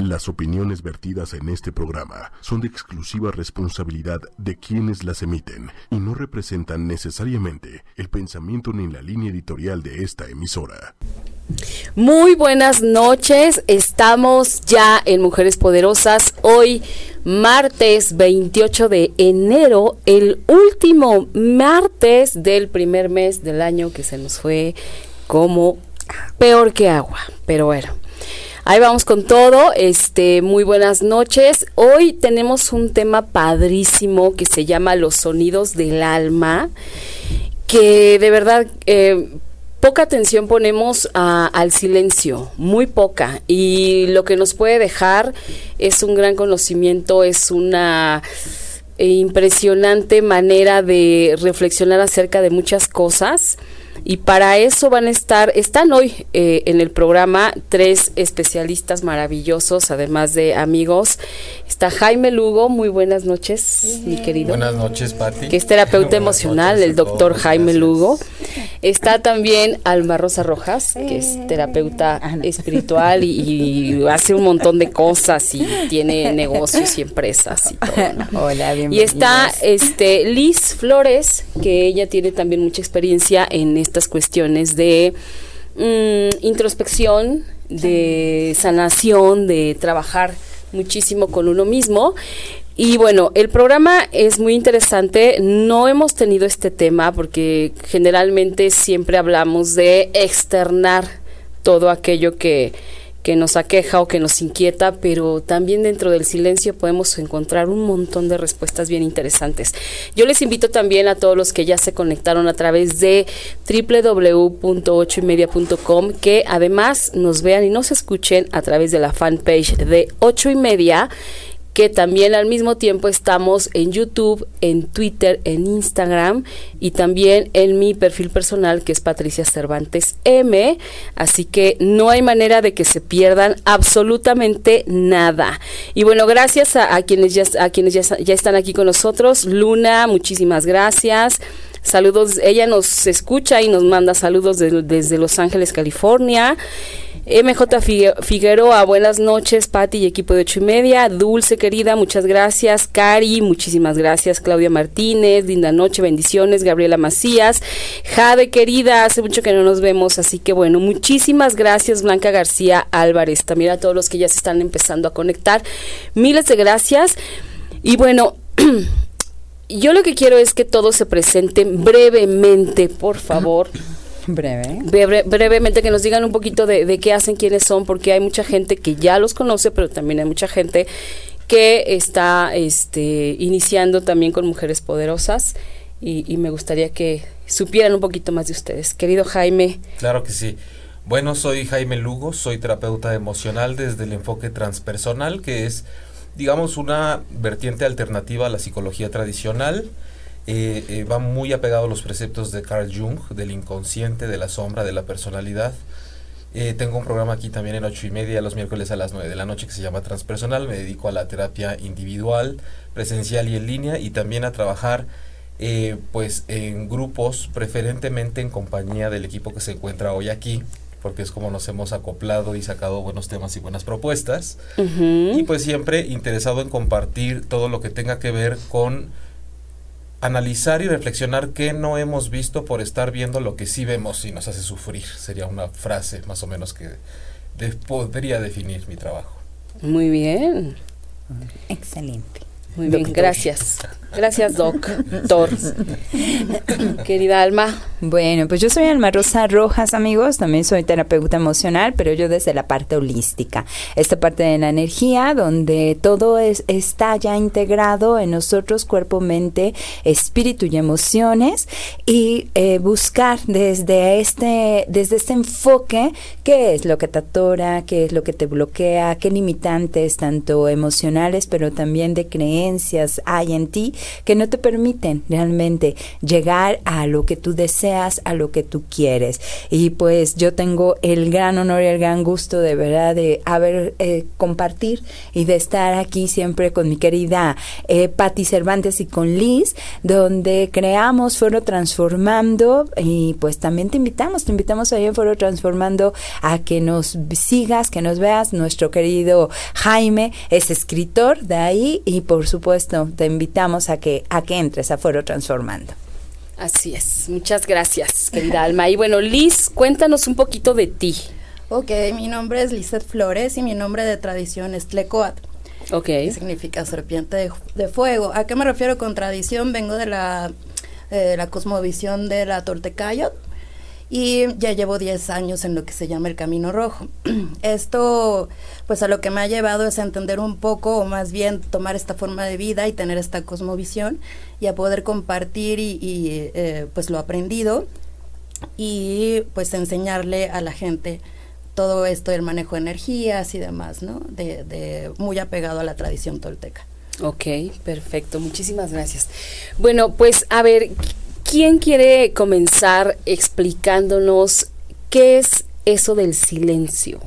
Las opiniones vertidas en este programa son de exclusiva responsabilidad de quienes las emiten y no representan necesariamente el pensamiento ni la línea editorial de esta emisora. Muy buenas noches, estamos ya en Mujeres Poderosas. Hoy, martes 28 de enero, el último martes del primer mes del año que se nos fue como peor que agua. Pero bueno, ahí vamos con todo. Este, muy buenas noches. Hoy tenemos un tema padrísimo que se llama Los sonidos del alma. Que de verdad eh, poca atención ponemos al silencio, muy poca. Y lo que nos puede dejar es un gran conocimiento, es una impresionante manera de reflexionar acerca de muchas cosas y para eso van a estar, están hoy eh, en el programa tres especialistas maravillosos, además de amigos. Está Jaime Lugo, muy buenas noches, mi querido. Buenas noches, Pati. Que es terapeuta emocional, el doctor Jaime Lugo. Está también Alma Rosa Rojas, que es terapeuta espiritual y, hace un montón de cosas y tiene negocios y empresas y todo. Hola, bienvenida. Y está este Liz Flores, que ella tiene también mucha experiencia en este estas cuestiones de mm, introspección, de sanación, de trabajar muchísimo con uno mismo. Y bueno, el programa es muy interesante. No hemos tenido este tema porque generalmente siempre hablamos de externar todo aquello que, que nos aqueja o que nos inquieta, pero también dentro del silencio podemos encontrar un montón de respuestas bien interesantes. Yo les invito también a todos los que ya se conectaron a través de www.ochoymedia.com que además nos vean y nos escuchen a través de la fanpage de ocho y media que también al mismo tiempo estamos en YouTube, en Twitter, en Instagram y también en mi perfil personal que es Patricia Cervantes M. Así que no hay manera de que se pierdan absolutamente nada. Y bueno, gracias a, quienes, ya, a quienes ya, ya están aquí con nosotros. Luna, muchísimas gracias. Saludos, ella nos escucha y nos manda saludos desde Los Ángeles, California. MJ Figueroa, buenas noches, Patti y equipo de ocho y media. Dulce, querida, muchas gracias. Cari, muchísimas gracias. Claudia Martínez, linda noche, bendiciones. Gabriela Macías. Jade, querida, hace mucho que no nos vemos, así que bueno, muchísimas gracias, Blanca García Álvarez. También a todos los que ya se están empezando a conectar. Miles de gracias. Y bueno, yo lo que quiero es que todos se presenten brevemente, por favor. Breve. brevemente que nos digan un poquito de, qué hacen, quiénes son, porque hay mucha gente que ya los conoce, pero también hay mucha gente que está este, iniciando también con mujeres poderosas y, me gustaría que supieran un poquito más de ustedes. Querido Jaime. Claro que sí. Bueno, soy Jaime Lugo, soy terapeuta emocional desde el enfoque transpersonal, que es, digamos, una vertiente alternativa a la psicología tradicional. Eh, eh, va muy apegado a los preceptos de Carl Jung, del inconsciente, de la sombra, de la personalidad. Eh, tengo un programa aquí también en ocho y media los miércoles a las 9 de la noche que se llama Transpersonal. Me dedico a la terapia individual, presencial y en línea y también a trabajar pues en grupos, preferentemente en compañía del equipo que se encuentra hoy aquí porque es como nos hemos acoplado y sacado buenos temas y buenas propuestas. Y pues siempre interesado en compartir todo lo que tenga que ver con analizar y reflexionar qué no hemos visto por estar viendo lo que sí vemos y nos hace sufrir. Sería una frase más o menos que podría definir mi trabajo. Muy bien. Excelente. Muy bien, gracias. Gracias, doctor. Querida Alma. Bueno, pues yo soy Alma Rosa Rojas, amigos. También soy terapeuta emocional, pero yo desde la parte holística. Esta parte de la energía, donde todo es, está ya integrado en nosotros, cuerpo, mente, espíritu y emociones. Y eh, buscar desde este, desde este enfoque qué es lo que te atora, qué es lo que te bloquea, qué limitantes, tanto emocionales, pero también de creencias hay en ti que no te permiten realmente llegar a lo que tú deseas, a lo que tú quieres. Y pues yo tengo el gran honor y el gran gusto de verdad de haber eh, compartir y de estar aquí siempre con mi querida eh, Patti Cervantes y con Liz, donde creamos Foro Transformando y pues también te invitamos, te invitamos ahí en Foro Transformando a que nos sigas, que nos veas. Nuestro querido Jaime es escritor de ahí y por supuesto te invitamos a que, a que entres a Foro Transformando. Así es, muchas gracias, querida Alma. Y bueno, Liz, cuéntanos un poquito de ti. Ok, mi nombre es Lizeth Flores y mi nombre de tradición es Tlecoat. Ok. Que significa serpiente de, de, fuego. ¿A qué me refiero con tradición? Vengo de la, eh, la cosmovisión de la Tortecayot y ya llevo 10 años en lo que se llama el Camino Rojo. Esto, pues a lo que me ha llevado es a entender un poco, o más bien tomar esta forma de vida y tener esta cosmovisión y a poder compartir y, eh, pues lo aprendido y pues enseñarle a la gente todo esto del manejo de energías y demás, ¿no? De muy apegado a la tradición tolteca. Ok, perfecto, muchísimas gracias. Bueno, pues a ver, ¿quién quiere comenzar explicándonos qué es eso del silencio?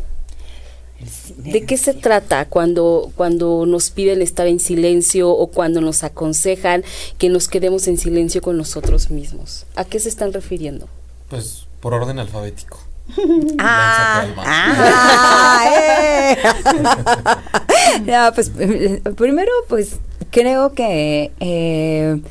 ¿De qué se trata cuando, cuando nos piden estar en silencio o cuando nos aconsejan que nos quedemos en silencio con nosotros mismos? ¿A qué se están refiriendo? Pues por orden alfabético. Ah, ah eh. no, pues primero, pues creo que eh,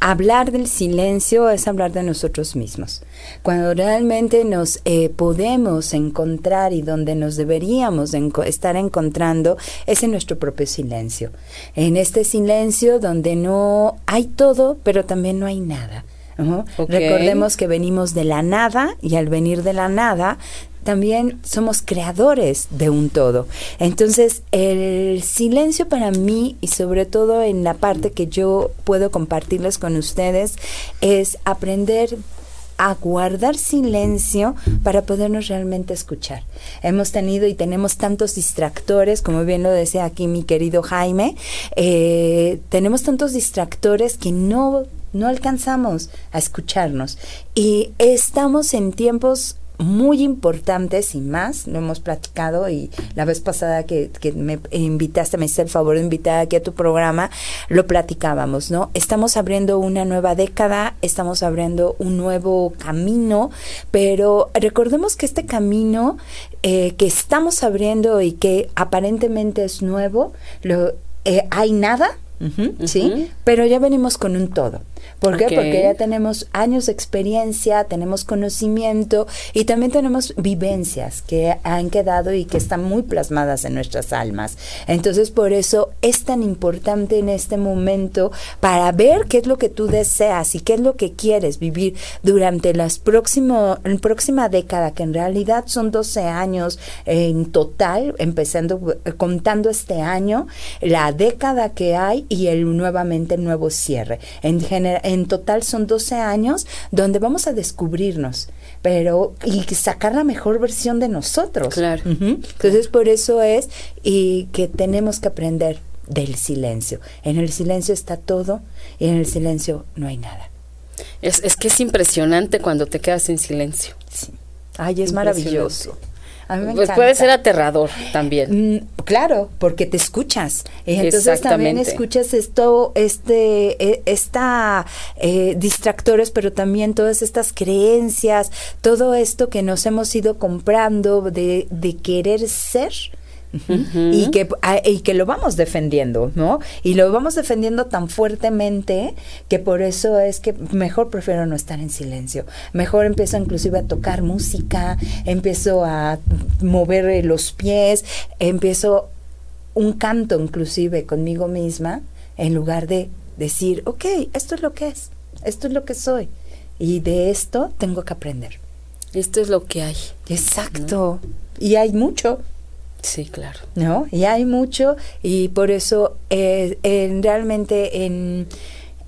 hablar del silencio es hablar de nosotros mismos. Cuando realmente nos eh, podemos encontrar y donde nos deberíamos enco estar encontrando es en nuestro propio silencio. En este silencio donde no hay todo, pero también no hay nada. Uh -huh. okay. Recordemos que venimos de la nada y al venir de la nada también somos creadores de un todo. Entonces, el silencio para mí y sobre todo en la parte que yo puedo compartirles con ustedes es aprender a guardar silencio para podernos realmente escuchar. Hemos tenido y tenemos tantos distractores, como bien lo decía aquí mi querido Jaime, eh, tenemos tantos distractores que no no alcanzamos a escucharnos y estamos en tiempos muy importantes y más, lo hemos platicado y la vez pasada que, que, me invitaste, me hiciste el favor de invitar aquí a tu programa, lo platicábamos, ¿no? Estamos abriendo una nueva década, estamos abriendo un nuevo camino, pero recordemos que este camino eh, que estamos abriendo y que aparentemente es nuevo, lo, eh, hay nada, ¿sí? Uh -huh. Pero ya venimos con un todo. ¿Por qué? Okay. Porque ya tenemos años de experiencia, tenemos conocimiento y también tenemos vivencias que han quedado y que están muy plasmadas en nuestras almas. Entonces, por eso es tan importante en este momento para ver qué es lo que tú deseas y qué es lo que quieres vivir durante las próximo, la próxima década, que en realidad son 12 años en total, empezando, contando este año, la década que hay y el nuevamente el nuevo cierre. En, en total son 12 años donde vamos a descubrirnos, pero y sacar la mejor versión de nosotros. Claro. Uh -huh. Entonces por eso es y que tenemos que aprender del silencio. En el silencio está todo y en el silencio no hay nada. Es, es que es impresionante cuando te quedas en silencio. Sí. Ay, es maravilloso. Pues puede ser aterrador también. Mm, claro, porque te escuchas. Y entonces también escuchas esto, este, esta eh, distractores, pero también todas estas creencias, todo esto que nos hemos ido comprando de, de querer ser. Uh -huh. y, que, y que lo vamos defendiendo, ¿no? Y lo vamos defendiendo tan fuertemente que por eso es que mejor prefiero no estar en silencio. Mejor empiezo inclusive a tocar música, empiezo a mover los pies, empiezo un canto inclusive conmigo misma en lugar de decir, ok, esto es lo que es, esto es lo que soy y de esto tengo que aprender. Esto es lo que hay. Exacto. ¿no? Y hay mucho. Sí, claro. ¿No? Y hay mucho y por eso eh, en, realmente en,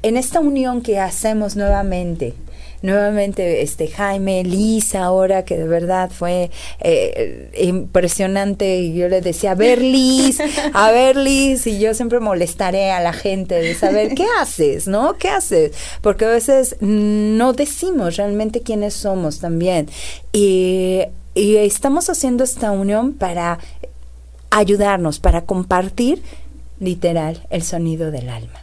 en esta unión que hacemos nuevamente nuevamente este Jaime, Lisa ahora que de verdad fue eh, impresionante y yo le decía, a ver Liz, a ver Liz y yo siempre molestaré a la gente de saber qué haces, ¿no? ¿Qué haces? Porque a veces no decimos realmente quiénes somos también y, y estamos haciendo esta unión para ayudarnos, para compartir literal el sonido del alma.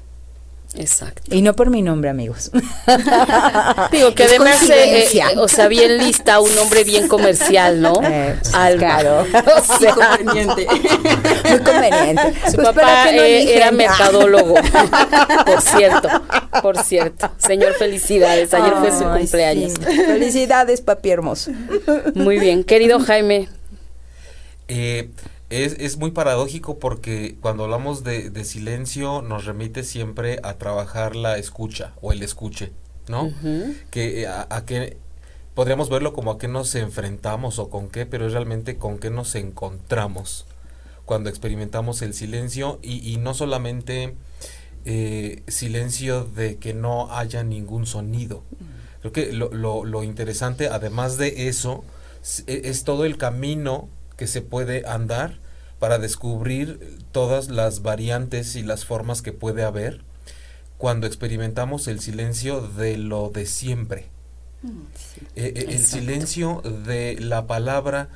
Exacto. Y no por mi nombre, amigos. Digo que además, eh, eh, o sea, bien lista, un nombre bien comercial, ¿no? Eh, Claro. O sea, conveniente. Muy conveniente. Su pues papá eh, era mercadólogo, por cierto, por cierto. Señor, felicidades. Ayer fue su cumpleaños. Sí. Felicidades, papi hermoso. Muy bien, querido Jaime. Eh, es, es, muy paradójico porque cuando hablamos de, de, silencio nos remite siempre a trabajar la escucha o el escuche, ¿no? Uh -huh. Que a, a qué podríamos verlo como a qué nos enfrentamos o con qué, pero es realmente con qué nos encontramos cuando experimentamos el silencio y, y no solamente eh, silencio de que no haya ningún sonido. Creo que lo, lo, lo interesante, además de eso, es, es todo el camino que se puede andar para descubrir todas las variantes y las formas que puede haber cuando experimentamos el silencio de lo de siempre. Sí, eh, eh, el silencio de la palabra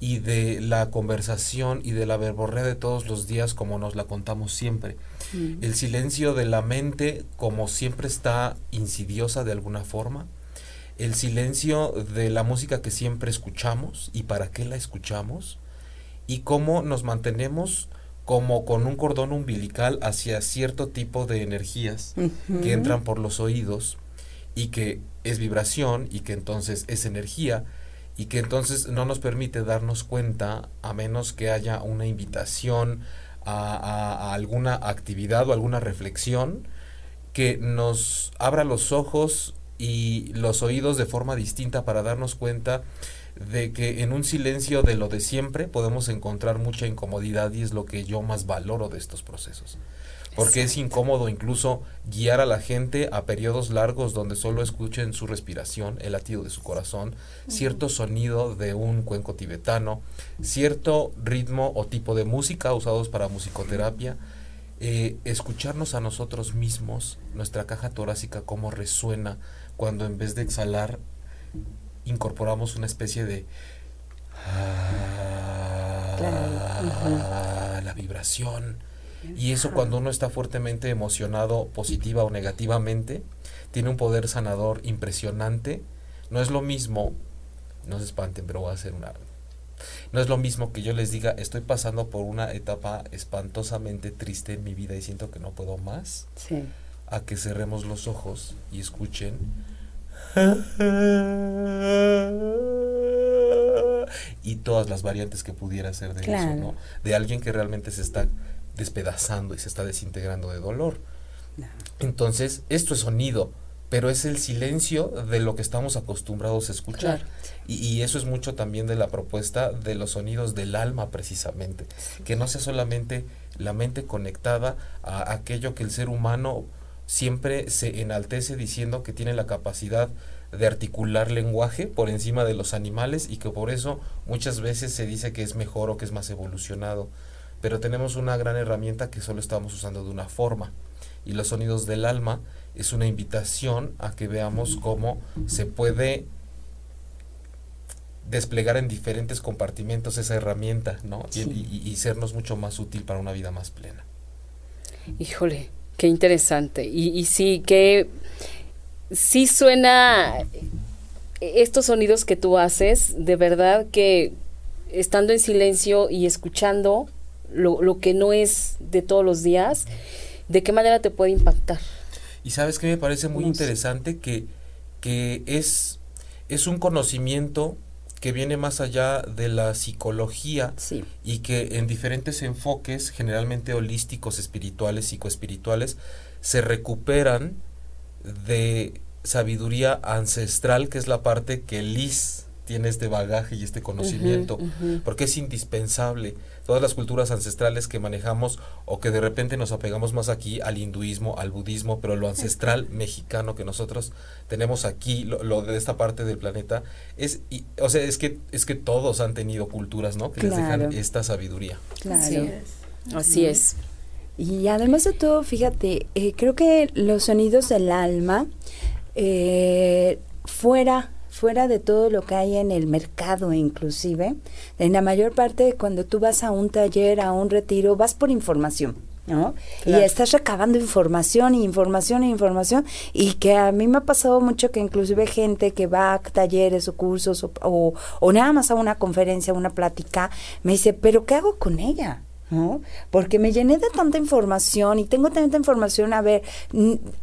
y de la conversación y de la verborrea de todos los días como nos la contamos siempre. Mm. El silencio de la mente como siempre está insidiosa de alguna forma el silencio de la música que siempre escuchamos y para qué la escuchamos y cómo nos mantenemos como con un cordón umbilical hacia cierto tipo de energías uh -huh. que entran por los oídos y que es vibración y que entonces es energía y que entonces no nos permite darnos cuenta a menos que haya una invitación a, a, a alguna actividad o alguna reflexión que nos abra los ojos y los oídos de forma distinta para darnos cuenta de que en un silencio de lo de siempre podemos encontrar mucha incomodidad y es lo que yo más valoro de estos procesos. Porque Exacto. es incómodo incluso guiar a la gente a periodos largos donde solo escuchen su respiración, el latido de su corazón, uh -huh. cierto sonido de un cuenco tibetano, cierto ritmo o tipo de música usados para musicoterapia, eh, escucharnos a nosotros mismos, nuestra caja torácica, cómo resuena, cuando en vez de exhalar incorporamos una especie de claro. uh -huh. la vibración y eso cuando uno está fuertemente emocionado positiva o negativamente tiene un poder sanador impresionante no es lo mismo no se espanten pero voy a hacer una no es lo mismo que yo les diga estoy pasando por una etapa espantosamente triste en mi vida y siento que no puedo más sí. A que cerremos los ojos y escuchen y todas las variantes que pudiera ser de claro. eso, ¿no? De alguien que realmente se está despedazando y se está desintegrando de dolor. No. Entonces, esto es sonido, pero es el silencio de lo que estamos acostumbrados a escuchar. Claro. Y, y, eso es mucho también de la propuesta de los sonidos del alma, precisamente. Sí. Que no sea solamente la mente conectada a aquello que el ser humano siempre se enaltece diciendo que tiene la capacidad de articular lenguaje por encima de los animales y que por eso muchas veces se dice que es mejor o que es más evolucionado. Pero tenemos una gran herramienta que solo estamos usando de una forma. Y los sonidos del alma es una invitación a que veamos cómo se puede desplegar en diferentes compartimentos esa herramienta, ¿no? Sí. Y, y, y sernos mucho más útil para una vida más plena. Híjole, Qué interesante. Y, y sí, que sí suena estos sonidos que tú haces, de verdad que estando en silencio y escuchando lo, lo, que no es de todos los días, ¿de qué manera te puede impactar? Y sabes que me parece muy interesante que, que es, es un conocimiento que viene más allá de la psicología sí. y que en diferentes enfoques, generalmente holísticos, espirituales, psicoespirituales, se recuperan de sabiduría ancestral, que es la parte que Liz tiene este bagaje y este conocimiento, porque es indispensable. Todas las culturas ancestrales que manejamos o que de repente nos apegamos más aquí al hinduismo, al budismo, pero lo ancestral mexicano que nosotros tenemos aquí, lo, de esta parte del planeta, es, o sea, es que, es que todos han tenido culturas, ¿no? Que les dejan esta sabiduría. Claro. Así es. Y además de todo, fíjate, eh, creo que los sonidos del alma, eh, fuera fuera de todo lo que hay en el mercado inclusive, en la mayor parte cuando tú vas a un taller, a un retiro, vas por información. ¿no? Y estás recabando información y información e información y que a mí me ha pasado mucho que inclusive gente que va a talleres o cursos o, o nada más a una conferencia, una plática, me dice, pero ¿qué hago con ella? ¿No? Porque me llené de tanta información y tengo tanta información, a ver,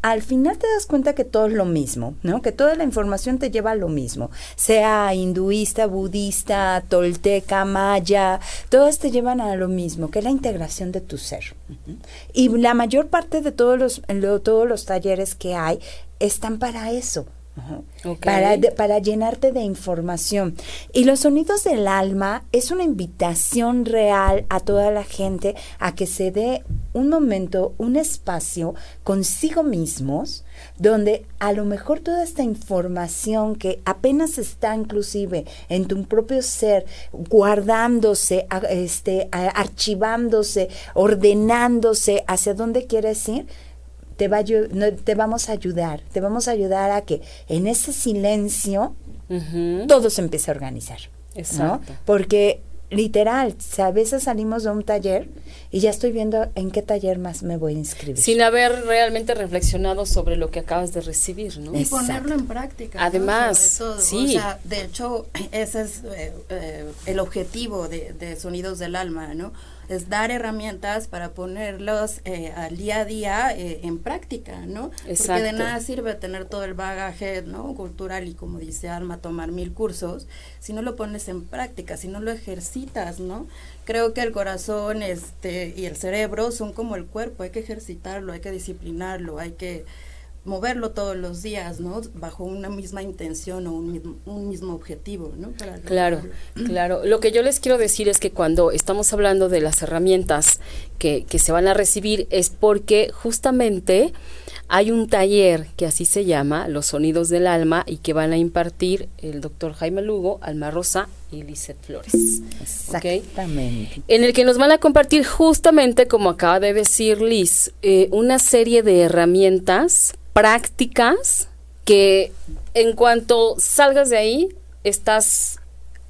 al final te das cuenta que todo es lo mismo, ¿no? Que toda la información te lleva a lo mismo, sea hinduista, budista, tolteca, maya, todas te llevan a lo mismo, que es la integración de tu ser. Y la mayor parte de todos los, todos los talleres que hay están para eso, para, para llenarte de información. Y los sonidos del alma es una invitación real a toda la gente a que se dé un momento, un espacio consigo mismos, donde a lo mejor toda esta información que apenas está inclusive en tu propio ser, guardándose, este, archivándose, ordenándose hacia dónde quieres ir, te, va, te vamos a ayudar, te vamos a ayudar a que en ese silencio todo se empiece a organizar. Exacto. Porque literal, a veces salimos de un taller y ya estoy viendo en qué taller más me voy a inscribir. Sin haber realmente reflexionado sobre lo que acabas de recibir, ¿no? Y ponerlo en práctica. Además, sí. O sea, de hecho, ese es eh, eh, el objetivo de, de Sonidos del Alma, ¿no? Es dar herramientas para ponerlos eh, al día a día eh, en práctica, ¿no? Exacto. Porque de nada sirve tener todo el bagaje, ¿no? Cultural y como dice Alma, tomar mil cursos, si no lo pones en práctica, si no lo ejercitas, ¿no? Creo que el corazón este, y el cerebro son como el cuerpo, hay que ejercitarlo, hay que disciplinarlo, hay que moverlo todos los días, ¿no? Bajo una misma intención o un mismo, un mismo objetivo, ¿no? claro, claro. Lo que yo les quiero decir es que cuando estamos hablando de las herramientas que, que se van a recibir es porque justamente hay un taller que así se llama, Los Sonidos del Alma, y que van a impartir el doctor Jaime Lugo, Alma Rosa y Lizeth Flores. Exactamente. En el que nos van a compartir justamente, como acaba de decir Liz, eh, una serie de herramientas prácticas que en cuanto salgas de ahí estás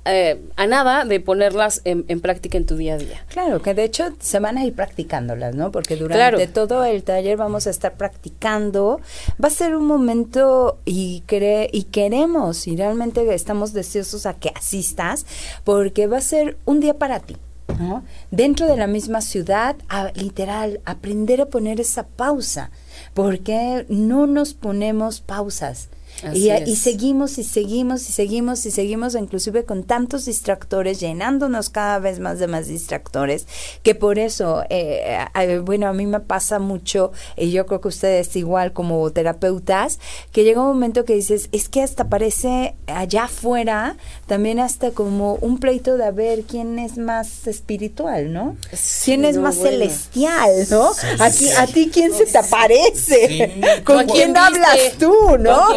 eh, a nada de ponerlas en, práctica en tu día a día. Claro, que de hecho se van a ir practicándolas, ¿no? Porque durante todo el taller vamos a estar practicando. Va a ser un momento y, y queremos y realmente estamos deseosos a que asistas porque va a ser un día para ti. ¿no? Dentro de la misma ciudad, literal, aprender a poner esa pausa ¿Por qué no nos ponemos pausas? Y, y, seguimos y seguimos y seguimos y seguimos inclusive con tantos distractores, llenándonos cada vez más de más distractores, que por eso, eh, eh, bueno, a mí me pasa mucho, y yo creo que ustedes igual como terapeutas, que llega un momento que dices, es que hasta parece allá afuera, también hasta como un pleito de a ver quién es más espiritual, ¿no? ¿Quién es más celestial, ¿no? a ti quién se te aparece, con quién hablas tú, ¿no?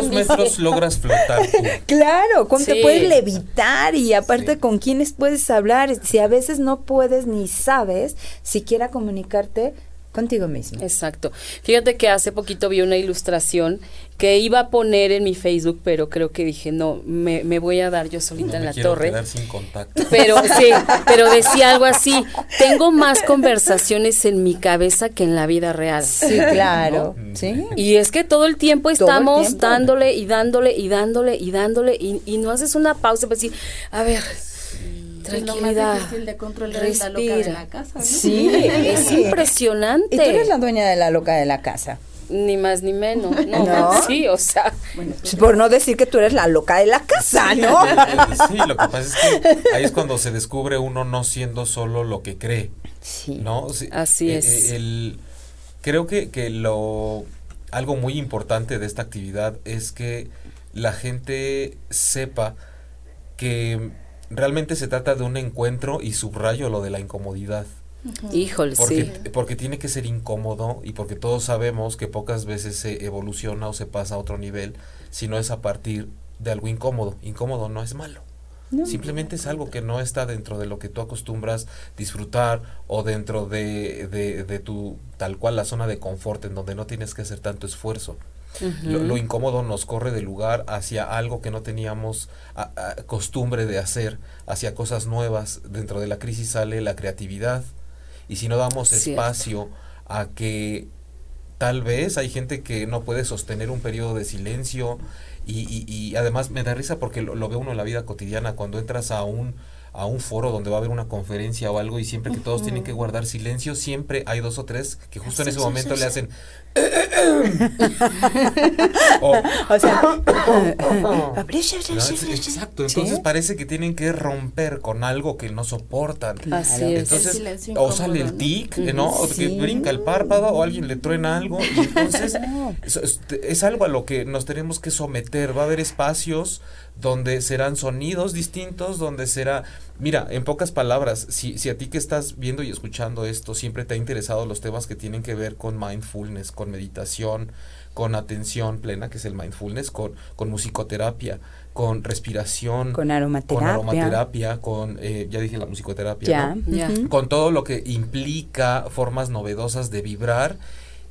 logras flotar Claro, ¿cómo te puedes levitar y aparte con quiénes puedes hablar? Si a veces no puedes ni sabes siquiera comunicarte contigo mismo. Exacto. Fíjate que hace poquito vi una ilustración que iba a poner en mi Facebook, pero creo que dije, no, me, me voy a dar yo solita en la torre. Quedar sin contacto. Pero sí, pero decía algo así, tengo más conversaciones en mi cabeza que en la vida real. Sí, claro. ¿Sí? Y es que todo el tiempo estamos dándole y dándole y dándole y dándole y, y no haces una pausa para decir, a ver, tranquilidad. Es difícil de controlar la loca de la casa. Sí, es impresionante. Y tú eres la dueña de la loca de la casa. Ni más ni menos, ¿no? Sí, o sea. Pues, por no decir que tú eres la loca de la casa, ¿no? sí, lo que pasa es que ahí es cuando se descubre uno no siendo solo lo que cree. Sí. ¿No? Así eh, es. el, creo que, que lo. Algo muy importante de esta actividad es que la gente sepa que realmente se trata de un encuentro y subrayo lo de la incomodidad. Híjole, Porque, sí. porque tiene que ser incómodo y porque todos sabemos que pocas veces se evoluciona o se pasa a otro nivel si no es a partir de algo incómodo. Incómodo no es malo. Simplemente es algo que no está dentro de lo que tú acostumbras disfrutar o dentro de, de, de tu tal cual la zona de confort en donde no tienes que hacer tanto esfuerzo. Lo, lo incómodo nos corre de lugar hacia algo que no teníamos a- a- costumbre de hacer, hacia cosas nuevas. Dentro de la crisis sale la creatividad. Y si no damos Cierto. espacio a que tal vez hay gente que no puede sostener un periodo de silencio. Y, y- y además me da risa porque lo, lo ve uno en la vida cotidiana cuando entras a un a un foro donde va a haber una conferencia o algo y siempre que todos tienen que guardar silencio, siempre hay dos o tres que justo en ese momento le hacen o, O sea. Exacto, entonces Sí. parece que tienen que romper con algo que no soportan. Así es. Entonces, silencio o sale el tic, ¿no? O que brinca el párpado, o alguien le truena algo. Y entonces, es, es- es algo a lo que nos tenemos que someter. Va a haber espacios donde serán sonidos distintos, donde será. Mira, en pocas palabras, si, si a ti que estás viendo y escuchando esto siempre te ha interesado los temas que tienen que ver con mindfulness, con meditación, con atención plena, que es el mindfulness, con, con musicoterapia, con respiración, con aromaterapia. con aromaterapia, con, eh, ya dije la musicoterapia, con todo lo que implica formas novedosas de vibrar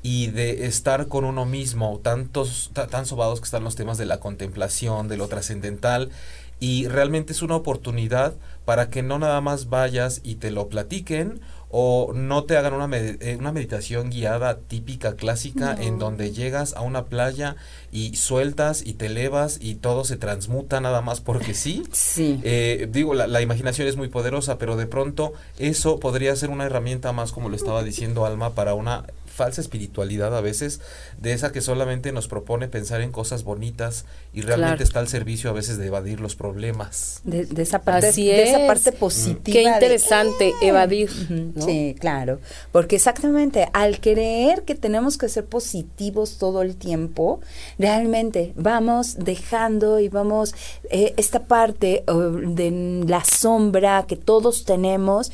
y de estar con uno mismo, tantos, ta- tan sobados que están los temas de la contemplación, de lo trascendental, y realmente es una oportunidad para que no nada más vayas y te lo platiquen o no te hagan una, med- eh, una meditación guiada típica, clásica, en donde llegas a una playa y sueltas y te elevas y todo se transmuta nada más porque sí. Sí. Eh, digo, la, la imaginación es muy poderosa, pero de pronto eso podría ser una herramienta más, como lo estaba diciendo Alma, para una falsa espiritualidad a veces, de esa que solamente nos propone pensar en cosas bonitas y realmente Claro. está al servicio a veces de evadir los problemas. De, de esa parte, Así de esa es. parte positiva. Qué de- interesante evadir. Ujú, ¿no? Sí, claro. Porque exactamente, al creer que tenemos que ser positivos todo el tiempo, realmente vamos dejando y vamos, eh, esta parte oh, de la sombra que todos tenemos,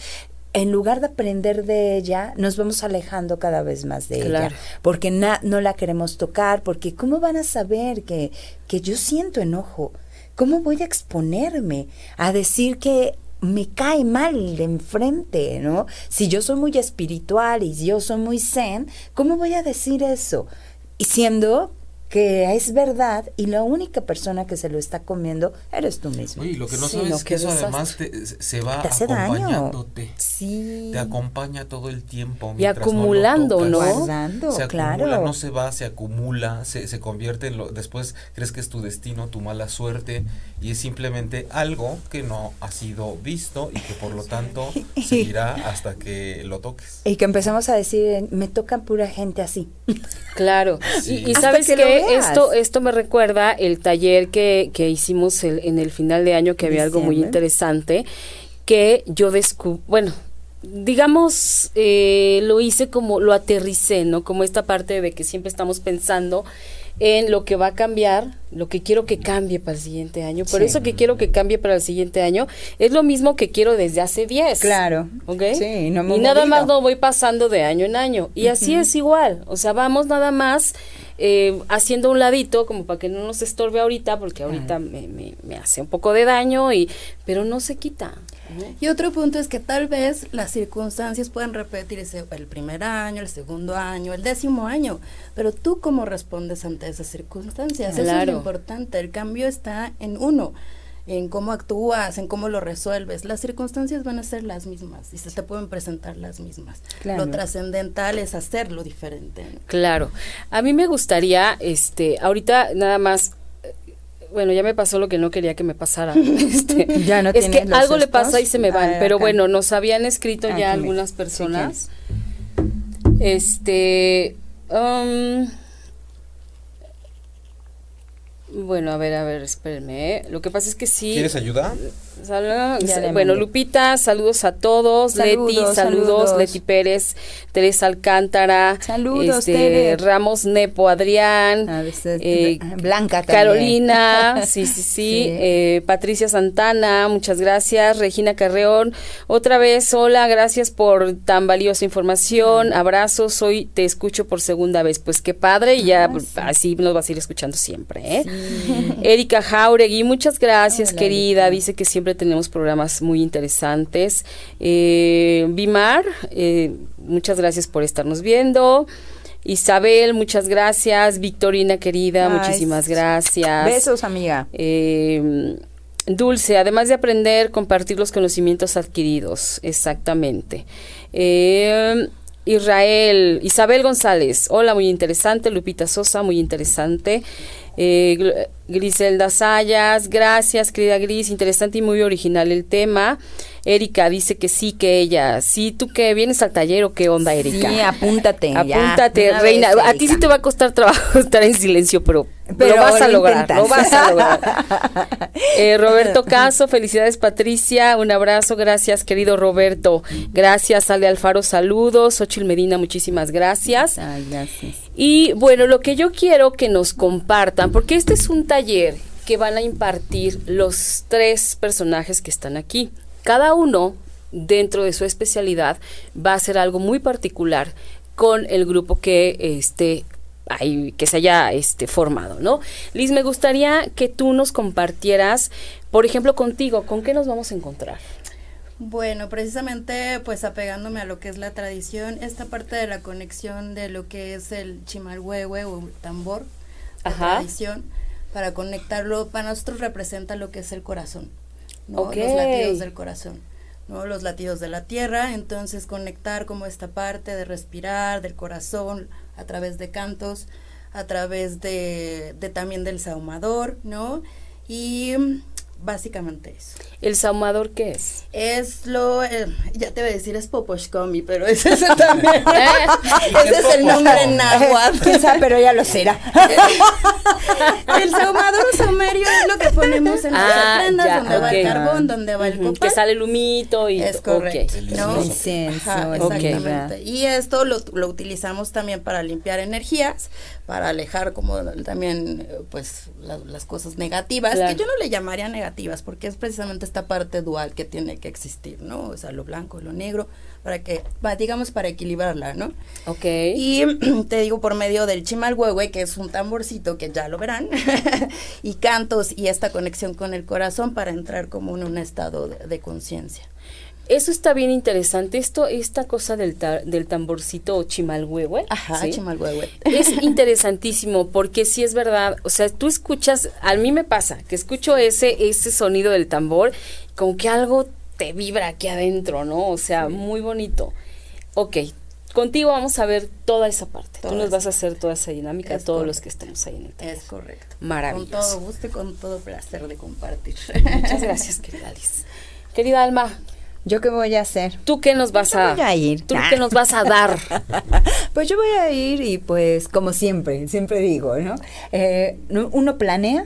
en lugar de aprender de ella, nos vamos alejando cada vez más de Claro. ella. Porque na- no la queremos tocar, porque ¿cómo van a saber que, que yo siento enojo? ¿Cómo voy a exponerme a decir que me cae mal de enfrente, ¿no? Si yo soy muy espiritual y yo soy muy zen, ¿cómo voy a decir eso? Y siendo que es verdad y la única persona que se lo está comiendo eres tú mismo. Oye, y lo que no Sí, sabes es que eso además te- se va Te hace daño. acompañándote. Sí. Te acompaña todo el tiempo. Y mientras no lo acumulando, tocas. ¿no? Guardando, se claro. acumula, no se va, se acumula, se, se convierte en lo, después crees que es tu destino, tu mala suerte, y es simplemente algo que no ha sido visto y que por lo tanto seguirá hasta que lo toques. Y que empezamos a decir, me tocan pura gente así. Claro. Sí. Y, y sabes que. Esto esto me recuerda el taller que, que hicimos el- en el final de año que había algo muy interesante que yo descubrí, bueno, digamos, eh, lo hice como, lo aterricé, ¿no? Como esta parte de que siempre estamos pensando en lo que va a cambiar, lo que quiero que cambie para el siguiente año. Por Sí. eso que quiero que cambie para el siguiente año es lo mismo que quiero desde hace 10. Claro. ¿Ok? Sí, no me y nada más no voy pasando de año en año. Y así es igual. O sea, vamos nada más eh, haciendo un ladito como para que no nos estorbe ahorita, porque ahorita me, me- me hace un poco de daño, y pero no se quita. ¿no? Y otro punto es que tal vez las circunstancias pueden repetirse el primer año, el segundo año, el décimo año, pero tú cómo respondes ante esas circunstancias, eso es lo importante, el cambio está en uno, en cómo actúas, en cómo lo resuelves, las circunstancias van a ser las mismas y se te pueden presentar las mismas. Claro. Lo trascendental es hacerlo diferente. ¿no? Claro. A mí me gustaría, este, ahorita nada más. eh, Bueno, ya me pasó lo que no quería que me pasara. Este, Ya no es que algo le pasa y se me van. ver, pero acá. bueno, nos habían escrito ya me- algunas personas. Este. um, bueno, a ver, a ver, espérenme. ¿eh? Lo que pasa es que sí. ¿Quieres ayuda? Bueno, Lupita, saludos a todos. Leti, saludos, Leti Pérez, Teresa Alcántara, saludos, este, Ramos Nepo, Adrián, ah, eh, Blanca, Carolina, sí, sí, sí, eh, Patricia Santana, muchas gracias, Regina Carreón, otra vez, hola, gracias por tan valiosa información, ah. abrazos, hoy te escucho por segunda vez, pues qué padre, y ya ah, así nos vas a ir escuchando siempre, ¿eh? Erika Jauregui, muchas gracias, querida, dice que siempre tenemos programas muy interesantes. Eh, Bimar, eh, muchas gracias por estarnos viendo. Isabel, muchas gracias. Victorina, querida, muchísimas gracias. Besos, amiga. Eh, Dulce, además de aprender, compartir los conocimientos adquiridos. Exactamente. Eh, Israel, Isabel González, hola, muy interesante. Lupita Sosa, muy interesante. Eh, Griselda Sayas, gracias, querida Gris, interesante y muy original el tema. Erika dice que sí, que ella. Sí, tú que vienes al taller o qué onda, Erika. Sí, apúntate. Apúntate, reina. a ti sí te va a costar trabajo estar en silencio, pero, pero lo vas a lograr. Lo vas a lograr. eh, Roberto Caso, felicidades, Patricia. Un abrazo, gracias, querido Roberto. Gracias, Ale Alfaro, saludos. Ochil Medina, muchísimas gracias. Ay, gracias. Y bueno, lo que yo quiero que nos compartan, porque este es un taller que van a impartir los tres personajes que están aquí. Cada uno, dentro de su especialidad, va a hacer algo muy particular con el grupo que este que se haya este formado, ¿no? Liz, me gustaría que tú nos compartieras, por ejemplo, contigo, ¿con qué nos vamos a encontrar? Bueno, precisamente pues apegándome a lo que es la tradición, esta parte de la conexión de lo que es el chimalhuehue o el tambor, la tradición, para conectarlo, para nosotros representa lo que es el corazón, ¿no? los latidos del corazón. ¿no? los latidos de la tierra, entonces conectar como esta parte de respirar del corazón a través de cantos, a través de, de también del saumador, ¿no? Y Básicamente eso. ¿El saumador qué es? Es lo, eh, ya te voy a decir, es Poposhkomi, pero ese, es también. ese es el nombre en náhuatl. ¿Quién sabe? Pero ya lo será. el saumador o saumerio es lo que ponemos en las ah, ofrendas, donde va el carbón, donde va el copal. Que sale el humito y... Es correcto. ¿no? exactamente. Y esto lo, lo utilizamos también para limpiar energías, para alejar como también pues las cosas negativas, que yo no le llamaría negativas, porque es precisamente esta parte dual que tiene que existir, ¿no? O sea, lo blanco y lo negro, para que, digamos, para equilibrarla, ¿no? Ok. Y te digo por medio del chimalhuehue, que es un tamborcito que ya lo verán, y cantos y esta conexión con el corazón para entrar como en un estado de conciencia. Eso está bien interesante. Esto, esta cosa del, del tamborcito chimalhuehue. Ajá, chimalhuehue. Es interesantísimo porque sí es verdad. O sea, tú escuchas, a mí me pasa que escucho ese, ese sonido del tambor, como que algo te vibra aquí adentro, ¿no? O sea, muy bonito. Ok, contigo vamos a ver toda esa parte. Tú nos vas a hacer toda esa dinámica, todos los que estemos ahí en el taller. Es correcto. Maravilloso. Con todo gusto y con todo placer de compartir. Muchas gracias, querida Alice. Querida Alma, ¿Yo qué voy a hacer? ¿Tú qué nos vas a, a ir? ¿Tú qué nos vas a dar? pues yo voy a ir y pues como siempre, siempre digo, ¿no? Eh, uno planea,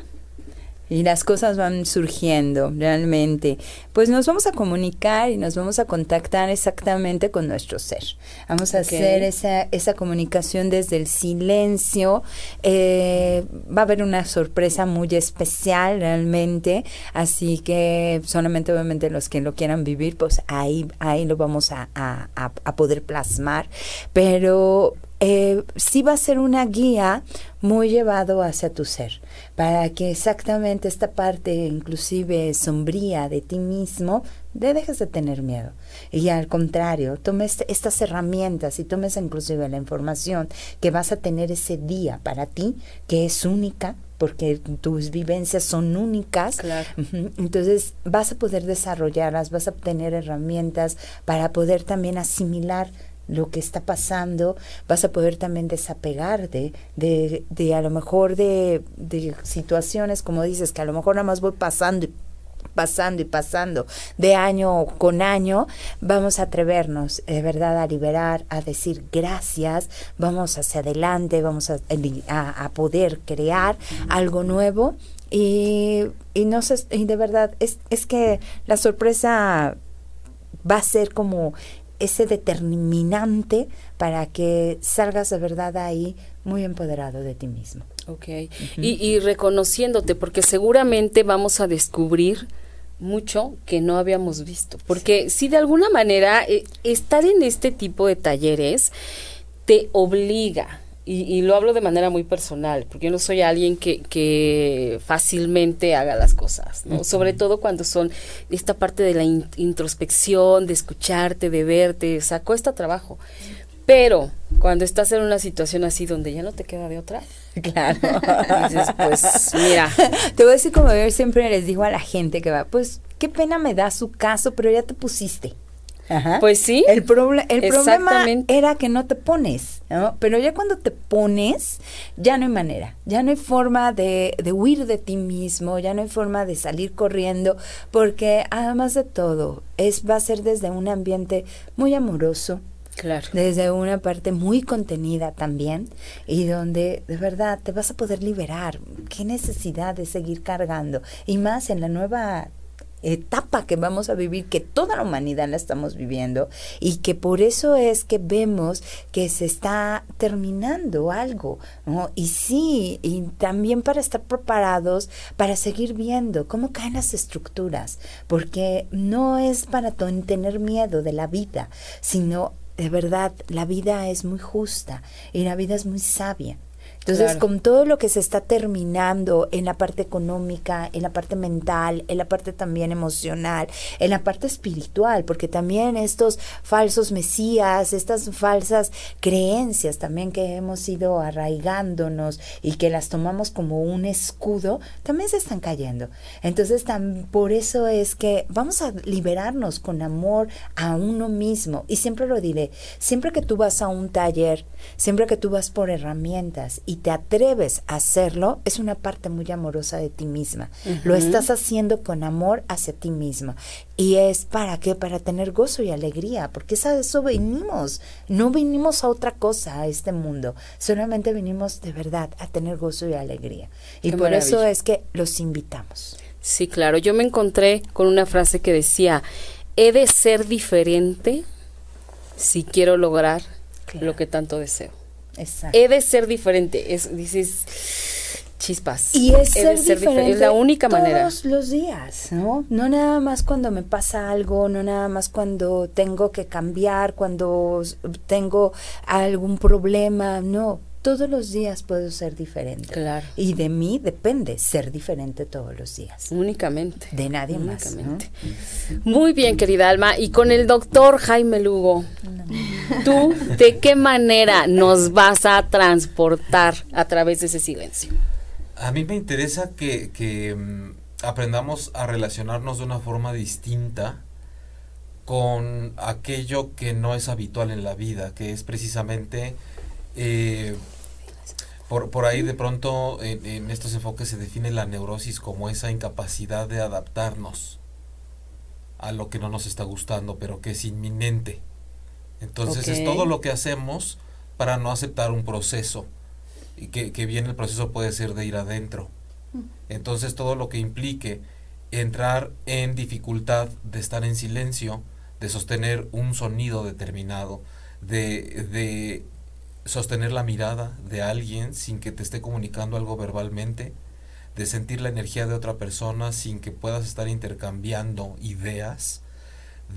y las cosas van surgiendo realmente, pues nos vamos a comunicar y nos vamos a contactar exactamente con nuestro ser. Vamos a hacer esa, esa comunicación desde el silencio. Eh, va a haber una sorpresa muy especial realmente, así que solamente obviamente los que lo quieran vivir, pues ahí, ahí lo vamos a, a, a poder plasmar. Pero eh, sí va a ser una guía muy llevado hacia tu ser, para que exactamente esta parte inclusive sombría de ti mismo, le dejes de tener miedo. Y al contrario, tomes estas herramientas y tomes inclusive la información que vas a tener ese día para ti, que es única, porque tus vivencias son únicas. Entonces vas a poder desarrollarlas, vas a obtener herramientas para poder también asimilar lo que está pasando, vas a poder también desapegarte de, de, a lo mejor de, de situaciones, como dices, que a lo mejor nada más voy pasando y pasando y pasando de año con año, vamos a atrevernos de verdad a liberar, a decir gracias, vamos hacia adelante, vamos a, a, poder crear algo nuevo y, y no sé, y de verdad es, es que la sorpresa va a ser como ese determinante para que salgas de verdad ahí muy empoderado de ti mismo. Ok, y, reconociéndote, porque seguramente vamos a descubrir mucho que no habíamos visto, porque si de alguna manera eh, estar en este tipo de talleres te obliga, y, lo hablo de manera muy personal, porque yo no soy alguien que, que fácilmente haga las cosas, ¿no? Sobre todo cuando son esta parte de la introspección, de escucharte, de verte, o sea, cuesta trabajo. Pero cuando estás en una situación así donde ya no te queda de otra, claro. dices, pues mira. Te voy a decir como yo siempre les digo a la gente que va, pues qué pena me da su caso, pero ya te pusiste. Pues sí. El, el problema era que no te pones, ¿no? Pero ya cuando te pones, ya no hay manera, ya no hay forma de, de huir de ti mismo, ya no hay forma de salir corriendo, porque además de todo, es, va a ser desde un ambiente muy amoroso, Claro. Desde una parte muy contenida también y donde de verdad te vas a poder liberar. ¿Qué necesidad de seguir cargando? Y más en la nueva etapa que vamos a vivir, que toda la humanidad la estamos viviendo y que por eso es que vemos que se está terminando algo, Y sí, y también para estar preparados para seguir viendo cómo caen las estructuras, porque no es para tener miedo de la vida, sino de verdad la vida es muy justa y la vida es muy sabia. Entonces, con todo lo que se está terminando en la parte económica, en la parte mental, en la parte también emocional, en la parte espiritual, porque también estos falsos mesías, estas falsas creencias también que hemos ido arraigándonos y que las tomamos como un escudo, también se están cayendo. Entonces, por eso es que vamos a liberarnos con amor a uno mismo. Y siempre lo diré, siempre que tú vas a un taller, siempre que tú vas por herramientas y te atreves a hacerlo, es una parte muy amorosa de ti misma. Lo estás haciendo con amor hacia ti misma. Y es para qué? Para tener gozo y alegría, porque es a eso venimos. No vinimos a otra cosa, a este mundo. Solamente venimos de verdad a tener gozo y alegría. Y por eso es que los invitamos. Sí, claro. Yo me encontré con una frase que decía, he de ser diferente si quiero lograr lo que tanto deseo. Exacto. He de ser diferente. Es, dices chispas. Y es ser, diferente, Es la única manera. Todos los días, ¿no? No nada más cuando me pasa algo, no nada más cuando tengo que cambiar, cuando tengo algún problema, no todos los días puedo ser diferente. Claro. Y de mí depende ser diferente todos los días. Únicamente. De nadie más. Muy bien, querida Alma. Y con el doctor Jaime Lugo, ¿tú de qué manera nos vas a transportar a través de ese silencio? A mí me interesa que, que mm, aprendamos a relacionarnos de una forma distinta con aquello que no es habitual en la vida, que es precisamente eh, por, por ahí de pronto en, estos enfoques se define la neurosis como esa incapacidad de adaptarnos a lo que no nos está gustando, pero que es inminente. Entonces es todo lo que hacemos para no aceptar un proceso. Y que, que bien el proceso puede ser de ir adentro. Mm. Entonces todo lo que implique entrar en dificultad de estar en silencio, de sostener un sonido determinado, de, de sostener la mirada de alguien sin que te esté comunicando algo verbalmente, de sentir la energía de otra persona sin que puedas estar intercambiando ideas,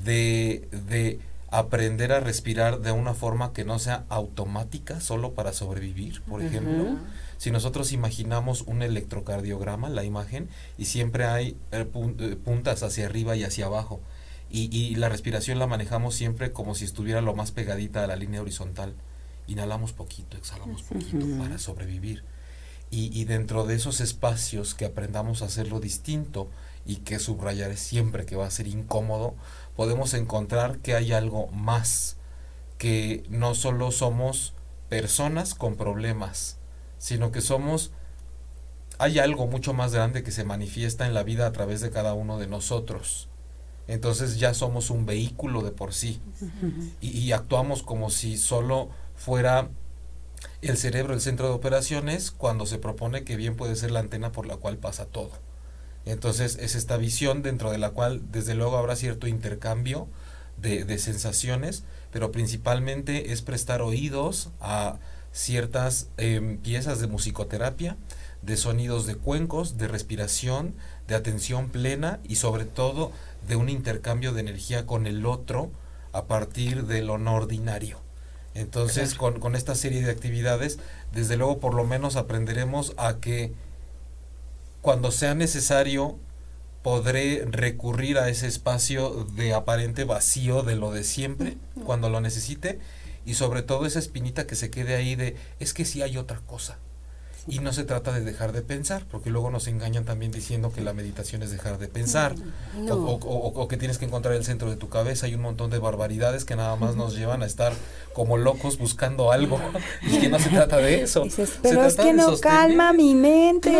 de, de aprender a respirar de una forma que no sea automática solo para sobrevivir, por ejemplo. Si nosotros imaginamos un electrocardiograma, la imagen, y siempre hay eh, eh, puntas hacia arriba y hacia abajo, y, y la respiración la manejamos siempre como si estuviera lo más pegadita a la línea horizontal inhalamos poquito, exhalamos poquito para sobrevivir. Y, dentro de esos espacios que aprendamos a hacerlo distinto y que subrayaré siempre que va a ser incómodo, podemos encontrar que hay algo más, que no solo somos personas con problemas, sino que somos hay algo mucho más grande que se manifiesta en la vida a través de cada uno de nosotros. Entonces ya somos un vehículo de por sí y, y actuamos como si solo fuera el cerebro el centro de operaciones cuando se propone que bien puede ser la antena por la cual pasa todo. Entonces es esta visión dentro de la cual desde luego habrá cierto intercambio de, de sensaciones, pero principalmente es prestar oídos a ciertas em, piezas de musicoterapia, de sonidos de cuencos, de respiración, de atención plena y sobre todo de un intercambio de energía con el otro a partir de lo no ordinario. Entonces, con, con esta serie de actividades, desde luego por lo menos aprenderemos a que cuando sea necesario podré recurrir a ese espacio de aparente vacío de lo de siempre, cuando lo necesite, y sobre todo esa espinita que se quede ahí de, es que si hay otra cosa. Y no se trata de dejar de pensar, porque luego nos engañan también diciendo que la meditación es dejar de pensar, No. o, o- o- o que tienes que encontrar el centro de tu cabeza. Hay un montón de barbaridades que nada más nos llevan a estar como locos buscando algo, y que no se trata de eso. Dices, Se pero es que de no sostener- calma mi mente.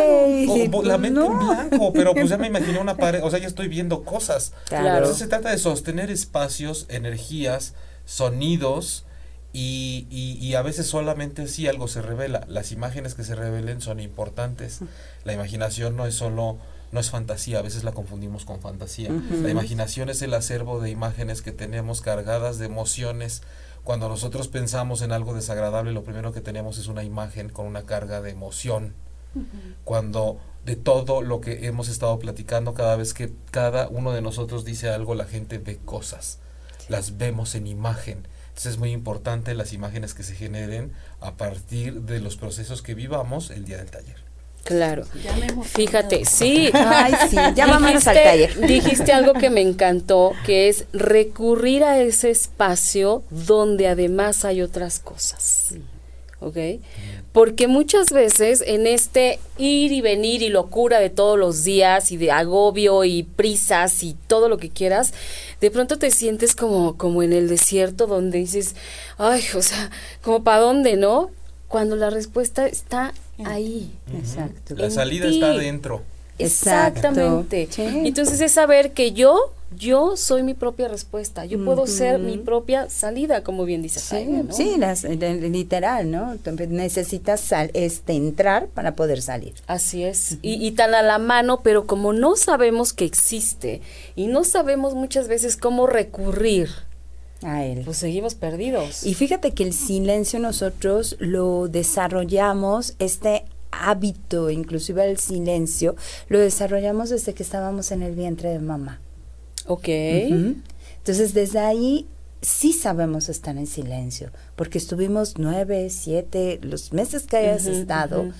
o- la mente en blanco, pero pues ya me imaginé una pared, o sea, ya estoy viendo cosas. Claro. Entonces se trata de sostener espacios, energías, sonidos y, y, y a veces solamente así algo se revela. Las imágenes que se revelen son importantes. La imaginación no es solo, no es fantasía, a veces la confundimos con fantasía. La imaginación es el acervo de imágenes que tenemos cargadas de emociones. Cuando nosotros pensamos en algo desagradable, lo primero que tenemos es una imagen con una carga de emoción cuando de todo lo que hemos estado platicando, cada vez que cada uno de nosotros dice algo, la gente ve cosas, las vemos en imagen. Entonces es muy importante las imágenes que se generen a partir de los procesos que vivamos el día del taller. Claro. Ya me emocioné. Fíjate, sí. Ay, sí, ya vámonos al taller. Dijiste algo que me encantó, que es recurrir a ese espacio donde además hay otras cosas. ¿Ok? Porque muchas veces en este ir y venir y locura de todos los días y de agobio y prisas y todo lo que quieras, de pronto te sientes como, como en el desierto donde dices, ay, o sea, como para dónde, ¿no? Cuando la respuesta está ahí. Exacto. La salida ti. está adentro. Exactamente. Sí. Entonces es saber que yo, yo soy mi propia respuesta. Yo puedo ser mi propia salida, como bien dice Sí, Jaime, ¿no? sí, las- de- literal, ¿no? Necesitas sal- este, entrar para poder salir. Así es. y, y tan a la mano, pero como no sabemos que existe y no sabemos muchas veces cómo recurrir, A él. pues seguimos perdidos. Y fíjate que el silencio nosotros lo desarrollamos, este hábito, inclusive el silencio, lo desarrollamos desde que estábamos en el vientre de mamá. ok. Entonces, desde ahí sí sabemos estar en silencio, porque estuvimos nueve, siete, los meses que hayas estado,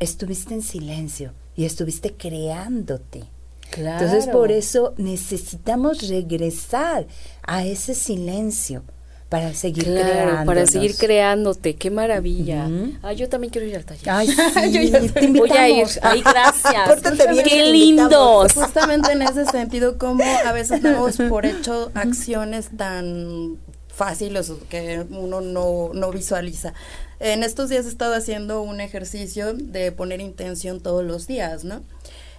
estuviste en silencio y estuviste creándote. Claro. Entonces, por eso necesitamos regresar a ese silencio para seguir Claro, creando. para seguir creándote. Qué maravilla. Ujú. Ah, yo también quiero ir al taller. Ay, sí, Yo ya te Voy a ir. Ay, gracias. Pórtate bien, Qué te lindos. Justamente en ese sentido, como a veces damos por hecho acciones tan fáciles que uno no, no visualiza. En estos días he estado haciendo un ejercicio de poner intención todos los días, ¿no?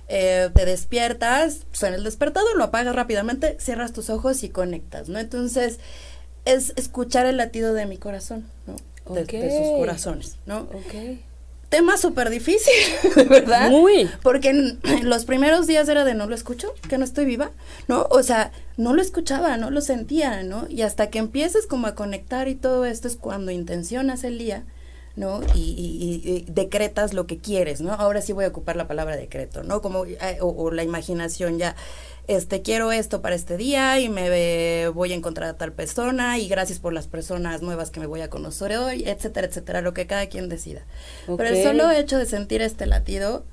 Eh, te despiertas, suena el despertador, lo apagas rápidamente, cierras tus ojos y conectas, ¿no? Entonces, es escuchar el latido de mi corazón, ¿no? De, de sus corazones, ¿no? Ok. Tema súper difícil, de verdad. Muy. Porque en, en los primeros días era de no lo escucho, que no estoy viva, ¿no? O sea, no lo escuchaba, no lo sentía, ¿no? Y hasta que empieces como a conectar y todo esto es cuando intencionas el día, ¿no? Y, y- y- y decretas lo que quieres, ¿no? Ahora sí voy a ocupar la palabra decreto, ¿no? Como, eh, o, o la imaginación ya, este, quiero esto para este día y me voy a encontrar a tal persona y gracias por las personas nuevas que me voy a conocer hoy, etcétera, etcétera, lo que cada quien decida. Pero el solo hecho de sentir este latido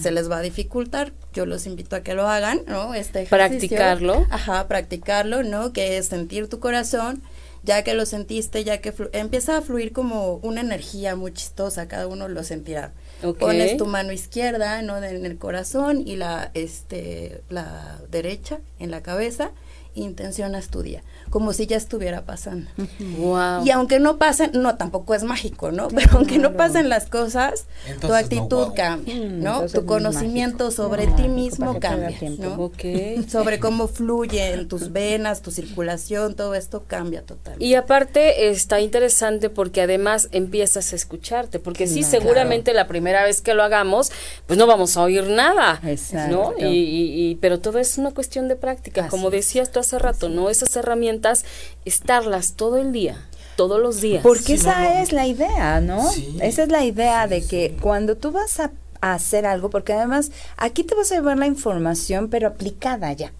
se les va a dificultar. Yo los invito a que lo hagan, ¿no? Este ejercicio. Practicarlo. Ajá, practicarlo, ¿no? Que es sentir tu corazón. Ya que lo sentiste, ya que empieza a fluir como una energía muy chistosa, cada uno lo sentirá. Pones tu mano izquierda, ¿no? En el corazón y la, este, la derecha en la cabeza intencionas tu día, como si ya estuviera pasando. Wow. Y aunque no pasen, no, tampoco es mágico, ¿no? Pero aunque no pasen las cosas, tu Entonces, no, actitud wow. cambia, Mm, ¿no? entonces Tu no conocimiento mágico. sobre No, ti mismo cambia. ¿no? Ok. Sobre cómo fluye en tus venas, tu circulación, todo esto cambia totalmente. Y aparte está interesante porque además empiezas a escucharte, porque sí, Claro. seguramente la primera vez que lo hagamos, pues no vamos a oír nada, Exacto. ¿no? Y, y- y- pero todo es una cuestión de práctica, Así como decías tú hace rato, ¿no? Esas herramientas, estarlas todo el día, todos los días. Porque Sí, esa no, no. es la idea, ¿no? Sí. Esa es la idea de que sí. cuando tú vas a, a hacer algo, porque además aquí te vas a llevar la información, pero aplicada ya.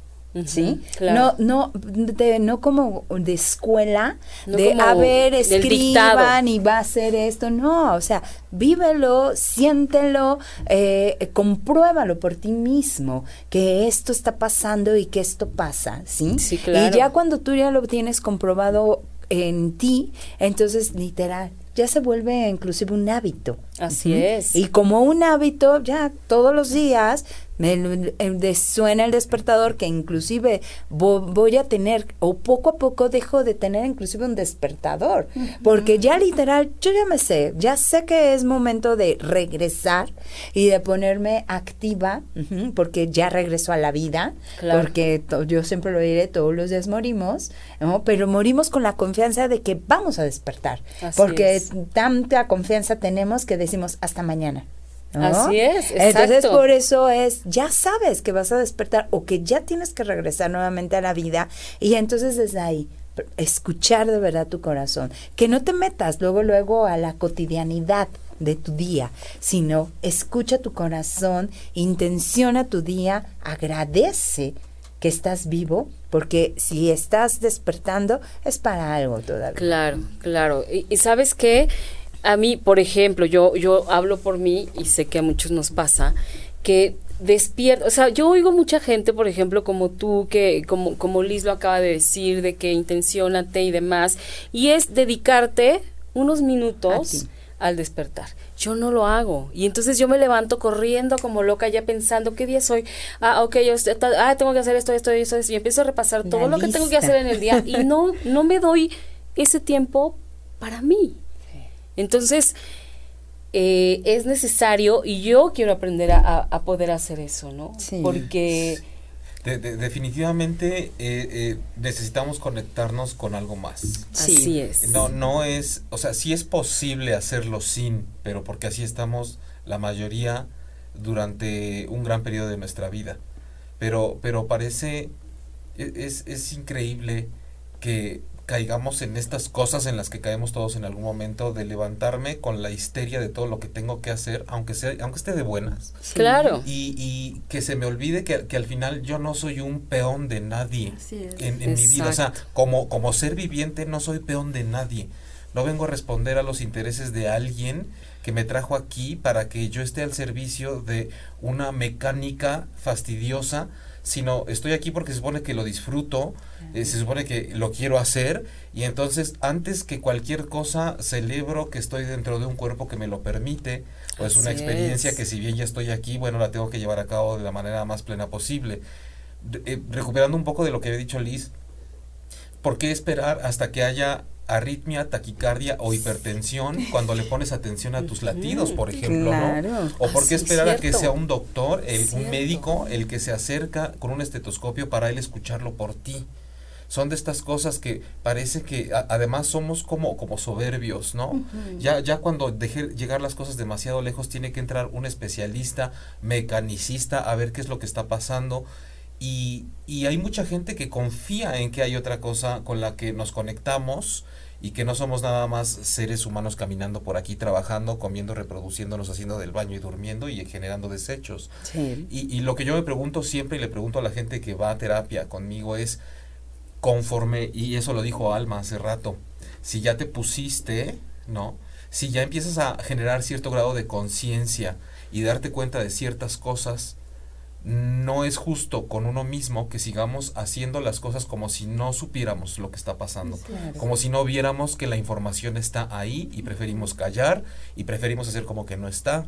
¿Sí? claro. No, no, de, no como de escuela, No de a ver, escriban y va a hacer esto. No, o sea, vívelo, siéntelo, eh, compruébalo por ti mismo, que esto está pasando y que esto pasa, ¿sí? Sí, claro. Y ya cuando tú ya lo tienes comprobado en ti, entonces literal, ya se vuelve inclusive un hábito. Así es. Y como un hábito, ya todos los días me de- suena el despertador que inclusive vo- voy a tener, o poco a poco dejo de tener inclusive un despertador, porque ya literal, yo ya me sé, ya sé que es momento de regresar y de ponerme activa, porque ya regreso a la vida, Claro. porque to- yo siempre lo diré, todos los días morimos, ¿no? pero morimos con la confianza de que vamos a despertar, Así porque es. tanta confianza tenemos que decimos hasta mañana. ¿No? Así es, Entonces por eso es, ya sabes que vas a despertar o que ya tienes que regresar nuevamente a la vida y entonces desde ahí escuchar de verdad tu corazón, que no te metas luego luego a la cotidianidad de tu día, sino escucha tu corazón, intenciona tu día, agradece que estás vivo, porque si estás despertando es para algo todavía. Claro, claro. Y, y sabes qué, a mí, por ejemplo, yo, yo hablo por mí y sé que a muchos nos pasa, que despierta, o sea, yo oigo mucha gente, por ejemplo, como tú, que como, como Liz lo acaba de decir, de que intencionate y demás, y es dedicarte unos minutos al despertar. Yo no lo hago. Y entonces yo me levanto corriendo como loca ya pensando, ¿qué día soy? Ah, ok, yo ah, tengo que hacer esto, esto, esto, esto, y empiezo a repasar La todo lo que tengo que hacer en el día y no, no me doy ese tiempo para mí. Entonces, eh, es necesario y yo quiero aprender a, poder hacer eso, ¿no? Sí. Porque De- de- definitivamente eh, eh, necesitamos conectarnos con algo más. Sí. así es. No, no es, o sea, sí es posible hacerlo sin, pero porque así estamos la mayoría durante un gran periodo de nuestra vida. Pero, pero parece, e- es, es increíble que caigamos en estas cosas en las que caemos todos en algún momento de levantarme con la histeria de todo lo que tengo que hacer, aunque sea, aunque esté de buenas. Claro. Y, y que se me olvide que, que al final yo no soy un peón de nadie en, en mi vida. O sea, como, como ser viviente no soy peón de nadie. No vengo a responder a los intereses de alguien que me trajo aquí para que yo esté al servicio de una mecánica fastidiosa, sino estoy aquí porque se supone que lo disfruto, eh, se supone que lo quiero hacer y entonces antes que cualquier cosa celebro que estoy dentro de un cuerpo que me lo permite o es una Así experiencia es. que si bien ya estoy aquí, bueno, la tengo que llevar a cabo de la manera más plena posible. Eh, recuperando un poco de lo que había dicho Liz, ¿por qué esperar hasta que haya arritmia, taquicardia o hipertensión cuando le pones atención a tus latidos, por ejemplo, Claro. ¿no? O por qué esperar a que sea un doctor, el, un médico, el que se acerca con un estetoscopio para él escucharlo por ti. Son de estas cosas que parece que a- además somos como, como soberbios, ¿no? Ya, ya cuando deje llegar las cosas demasiado lejos tiene que entrar un especialista, mecanicista, a ver qué es lo que está pasando. Y, y hay mucha gente que confía en que hay otra cosa con la que nos conectamos y que no somos nada más seres humanos caminando por aquí, trabajando, comiendo, reproduciéndonos, haciendo del baño y durmiendo y generando desechos. Sí. Y, y lo que yo me pregunto siempre y le pregunto a la gente que va a terapia conmigo es, conforme, y eso lo dijo Alma hace rato, si ya te pusiste, ¿no? Si ya empiezas a generar cierto grado de conciencia y darte cuenta de ciertas cosas, no es justo con uno mismo que sigamos haciendo las cosas como si no supiéramos lo que está pasando, Claro. como si no viéramos que la información está ahí y preferimos callar y preferimos hacer como que no está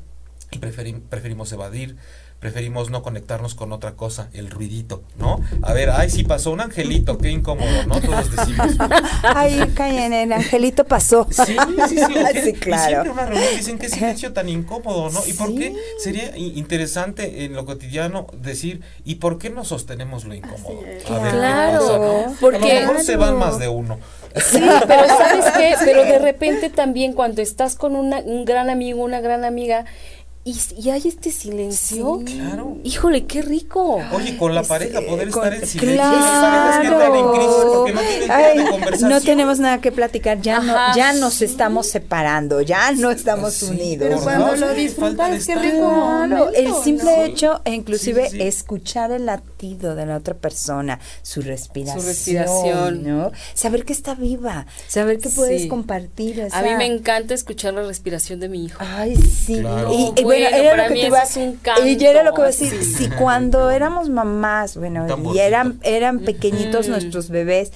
y preferim- preferimos evadir preferimos no conectarnos con otra cosa, el ruidito, ¿no? A ver, ay, sí pasó un angelito, qué incómodo, ¿no? Todos decimos. ay, caen, el angelito pasó. Sí, sí, sí. sí claro. Y siempre una reunión dicen qué silencio tan incómodo, ¿no? ¿Y por qué sería interesante en lo cotidiano decir, ¿y por qué no sostenemos lo incómodo? A ver, claro, porque a lo mejor se van más de uno. Sí, pero ¿sabes qué? Pero de repente también cuando estás con una, un gran amigo, una gran amiga, y, hay este silencio. claro. Híjole, qué rico. Oye, con la pareja poder estar en silencio. Claro. no No tenemos nada que platicar, ya no, ya nos estamos separando, ya no estamos unidos. Pero cuando lo disfrutas, qué rico. el simple hecho, e inclusive escuchar el latido de la otra persona, su respiración, su respiración, ¿no? Saber que está viva, saber que puedes compartir. A mí me encanta escuchar la respiración de mi hijo. Ay, sí. Y, era lo que te iba, Y yo era lo que iba a decir, si cuando éramos mamás, bueno, y eran, eran pequeñitos nuestros bebés,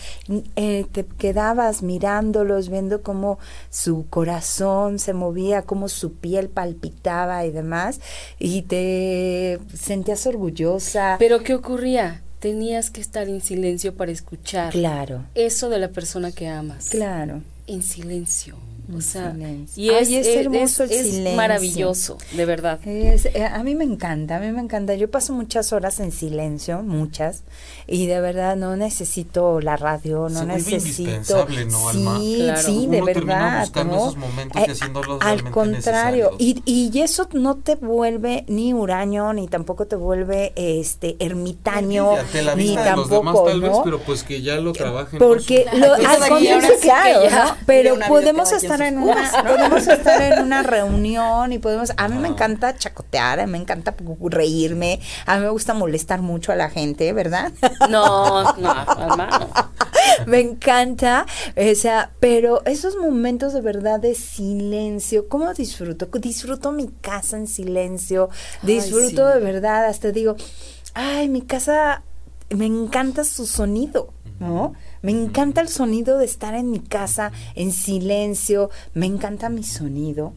eh, te quedabas mirándolos, viendo cómo su corazón se movía, cómo su piel palpitaba y demás, y te sentías orgullosa. Pero ¿qué ocurría? Tenías que estar en silencio para escuchar. Claro. Eso de la persona que amas. Claro. En silencio. O sea, y es, hermoso el silencio. maravilloso, de verdad. Eh, a mí me encanta, a mí me encanta. Yo paso muchas horas en silencio, muchas, y de verdad no necesito la radio, no necesito. ¿no, Sí, sí, de verdad. ¿no? Eh, al contrario, y, y eso no te vuelve ni huraño, ni tampoco te vuelve este ermitaño, ni tampoco, ¿no? pero pues que ya lo trabajen. Porque lo, al contrario, claro, pero podemos estar en una, podemos estar en una reunión y podemos, a mí me encanta chacotear, me encanta reírme, a mí me gusta molestar mucho a la gente, ¿verdad? No, no, hermano. me encanta, o sea, pero esos momentos de verdad de silencio, ¿cómo disfruto? Disfruto mi casa en silencio, disfruto de verdad, hasta digo, ay, mi casa, me encanta su sonido, ¿no? Me encanta el sonido de estar en mi casa en silencio, me encanta mi sonido,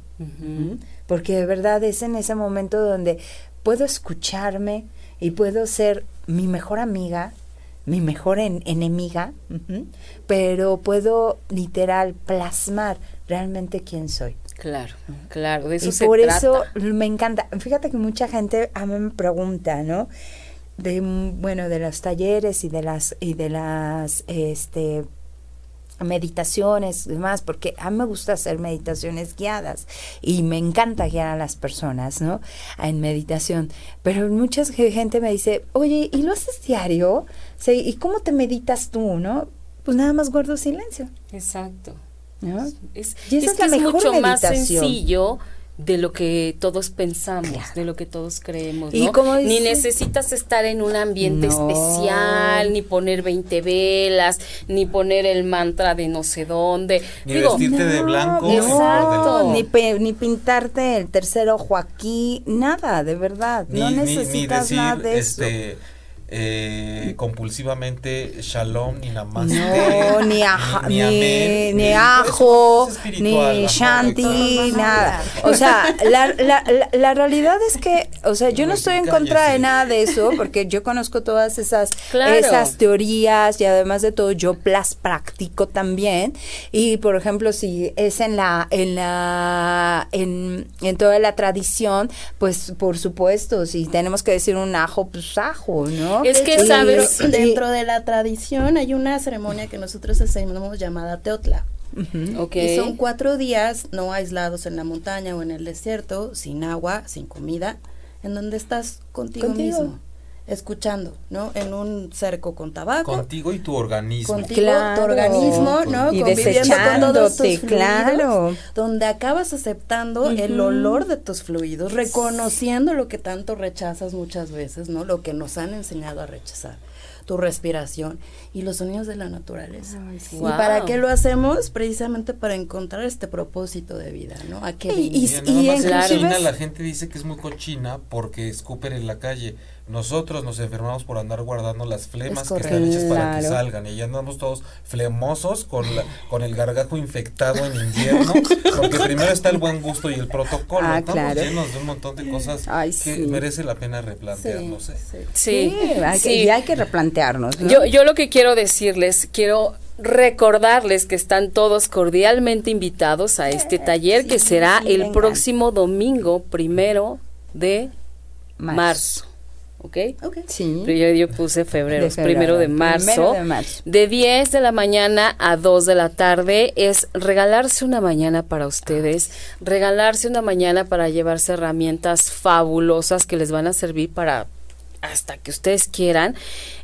porque de verdad es en ese momento donde puedo escucharme y puedo ser mi mejor amiga, mi mejor enemiga, pero puedo literal plasmar realmente quién soy. Claro, claro, de eso y por eso me encanta. Fíjate que mucha gente a mí me pregunta, ¿no? De bueno de los talleres y de las y de las este meditaciones y demás, porque a mí me gusta hacer meditaciones guiadas y me encanta guiar a las personas, ¿no? En meditación. Pero mucha gente me dice, oye, ¿y lo haces diario? Sí, ¿Y cómo te meditas tú, no? Pues nada más guardo silencio. Exacto. ¿No? Es, y es, que es mucho más sencillo de lo que todos pensamos, de lo que todos creemos, ¿no? ni necesitas estar en un ambiente especial, ni poner 20 velas, ni poner el mantra de no sé dónde. Ni vestirte de blanco. Ni, ni, pintarte el tercer ojo aquí, nada, de verdad. no necesitas nada de este, eso eh, compulsivamente shalom ni namaste. No, ni, ni, ni, ajo ni shanti nada. O sea la, la, la, realidad es que o sea yo no estoy en contra de nada de eso porque yo conozco todas esas esas teorías y además de todo yo las practico también. Y por ejemplo si es en la en la en, en toda la tradición pues por supuesto si tenemos que decir un ajo pues ajo no es que, sabes, dentro de la tradición hay una ceremonia que nosotros hacemos llamada Teotla. Y son cuatro días no aislados en la montaña o en el desierto, sin agua, sin comida, en donde estás contigo, mismo escuchando, ¿no? En un cerco con tabaco. Contigo y tu organismo. Contigo, tu organismo, ¿no? Y Conviviendo con todos tus claro. donde acabas aceptando el olor de tus fluidos, reconociendo lo que tanto rechazas muchas veces, ¿no? Lo que nos han enseñado a rechazar tu respiración y los sonidos de la naturaleza. ¿Y para qué lo hacemos? Precisamente para encontrar este propósito de vida, ¿no? ¿A qué y, y, y, y la gente dice que es muy cochina porque escupen en la calle, nosotros nos enfermamos por andar guardando las flemas Es que están hechas para que salgan y ya andamos todos flemosos con la, con el gargajo infectado en invierno porque primero está el buen gusto y el protocolo Ah, estamos claro. llenos de un montón de cosas Ay, que sí. merece la pena replantearnos ¿eh? sí. Sí, hay que, sí. y hay que replantearnos. ¿no? Yo, yo lo que quiero decirles, quiero recordarles que están todos cordialmente invitados a este taller que será sí, el vengan. próximo domingo primero de Marzo. marzo. ¿Ok? Ok. Sí. Pero yo, yo puse febrero, primero de marzo. primero de marzo. De 10 de la mañana a 2 de la tarde es regalarse una mañana para ustedes, regalarse una mañana para llevarse herramientas fabulosas que les van a servir para hasta que ustedes quieran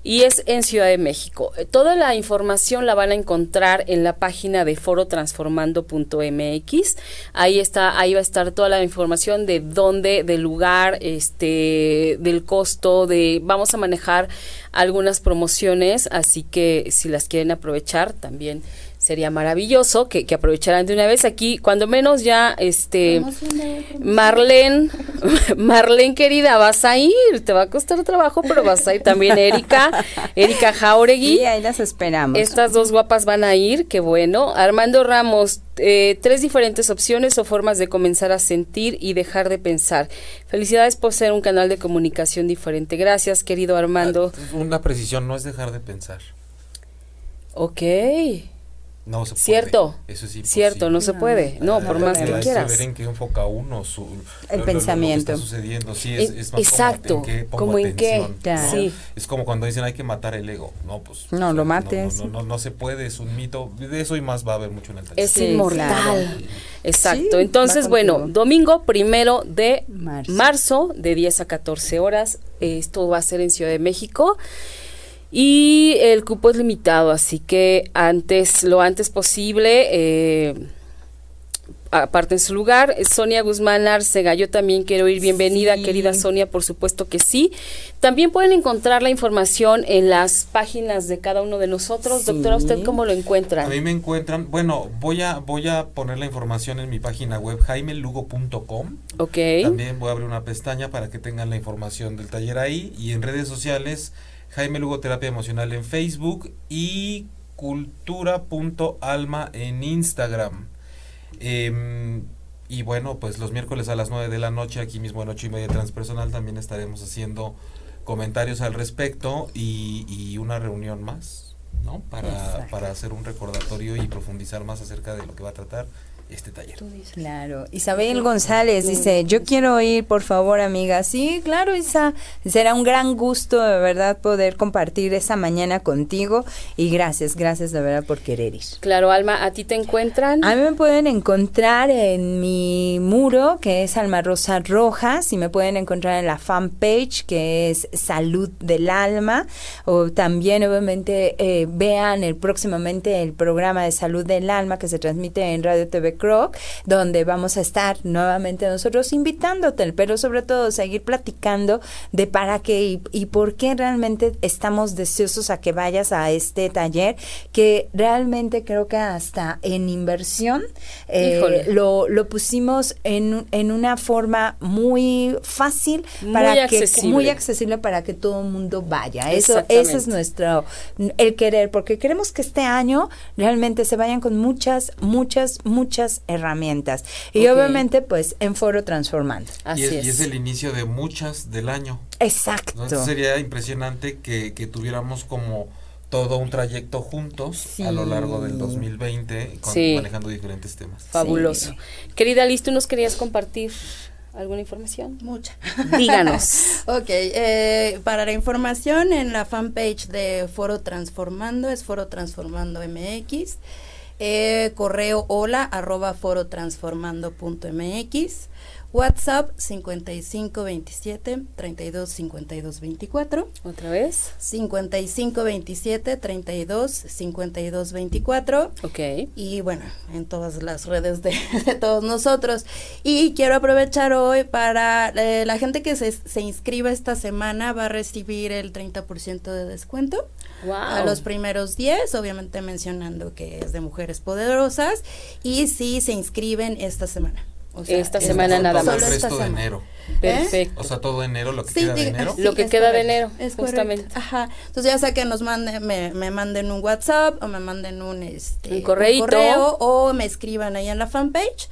y es en Ciudad de México. Eh, Toda la información la van a encontrar en la página de forotransformando.mx. Ahí está, ahí va a estar toda la información de dónde, del lugar, este, del costo, de vamos a manejar algunas promociones, así que si las quieren aprovechar también sería maravilloso que, que aprovecharan de una vez aquí, cuando menos ya este Marlene, Marlene querida, vas a ir, te va a costar trabajo, pero vas a ir también Erika, Erika Jauregui. Sí, ahí las esperamos. Estas dos guapas van a ir, qué bueno. Armando Ramos, eh, tres diferentes opciones o formas de comenzar a sentir y dejar de pensar. Felicidades por ser un canal de comunicación diferente. Gracias, querido Armando. Ah, una precisión no es dejar de pensar Ok. No se puede. Cierto. eso es Cierto, no se puede. No, por más que- quieras. ver en qué enfoca uno su, El pensamiento. Lo, que está sucediendo. Sí, es, es más exacto, como en qué pongo como en qué, atención, claro. ¿no? Sí. Es como cuando dicen hay que matar el ego. No, pues. No, o lo mates. No, no, no, no se puede, es un mito. De eso y más va a haber mucho en el taller. Es Sí, inmortal. claro. Exacto. Sí, Entonces, bueno, domingo primero de Marzo. marzo. de 10 a 14 horas. Esto va a ser en Ciudad de México. Y el cupo es limitado, así que antes, lo antes posible, eh, aparte en su lugar. Sonia Guzmán Arcega, yo también quiero ir. Bienvenida, Sí. querida Sonia, por supuesto que sí. También pueden encontrar la información en las páginas de cada uno de nosotros. Sí. Doctora, ¿usted cómo lo encuentra? A mí me encuentran, bueno, voy a voy a poner la información en mi página web jaimelugo.com. Ok. También voy a abrir una pestaña para que tengan la información del taller ahí y en redes sociales Jaime Lugo Terapia Emocional en Facebook y cultura.alma en Instagram. Em, y bueno, pues los miércoles a las 9 de la noche, aquí mismo en 8 y media transpersonal, también estaremos haciendo comentarios al respecto y, y una reunión más, ¿no? Para, para hacer un recordatorio y profundizar más acerca de lo que va a tratar este taller. Claro. Isabel González dice, yo quiero ir, por favor, amiga. Sí, claro, Isa. Será un gran gusto, de verdad, poder compartir esa mañana contigo. Y gracias, gracias de verdad por querer ir. Claro, Alma, ¿a ti te encuentran? A mí me pueden encontrar en mi muro, que es Alma Rosa Rojas, y me pueden encontrar en la fanpage, que es Salud del Alma, o también, obviamente, eh, vean el próximamente el programa de Salud del Alma que se transmite en Radio TV Croc, donde vamos a estar nuevamente nosotros invitándote, pero sobre todo seguir platicando de para qué y, y por qué realmente estamos deseosos a que vayas a este taller, que realmente creo que hasta en inversión eh, lo, lo pusimos en, en una forma muy fácil Muy para que accesible. muy accesible para que todo el mundo vaya. Eso ese es nuestro el querer, porque queremos que este año realmente se vayan con muchas, muchas, muchas herramientas. Y Ok. obviamente, pues, en foro transformando. Así y, es, es. y es el inicio de muchas del año. Exacto. Entonces sería impresionante que, que tuviéramos como todo un trayecto juntos a lo largo del Sí. 2020 con- Sí. manejando diferentes temas. Fabuloso. Querida Liz, ¿tú nos querías compartir alguna información? Mucha. Díganos. Ok, eh, para la información en la fanpage de Foro Transformando, es Foro Transformando MX, eh, correo hola arroba forotransformando.mx, WhatsApp 5527 32 52 24. ¿Otra vez? 55 27 32 52 24 Ok. y bueno, en todas las redes de, de todos nosotros. Y quiero aprovechar hoy para eh, la gente que se, se inscriba esta semana va a recibir el 30% de descuento Wow. a los primeros 10, obviamente mencionando que es de mujeres poderosas y si se inscriben esta semana. O sea, Esta es- semana nada más. el Solo esta resto de enero. Perfecto. O sea, todo enero, lo que Sí, queda de enero. sí, Lo que queda de enero, es justamente. correcto. Ajá. Entonces ya sea que nos manden, me, me manden un WhatsApp o me manden un, este, Un correíto. correo o me escriban ahí en la fanpage.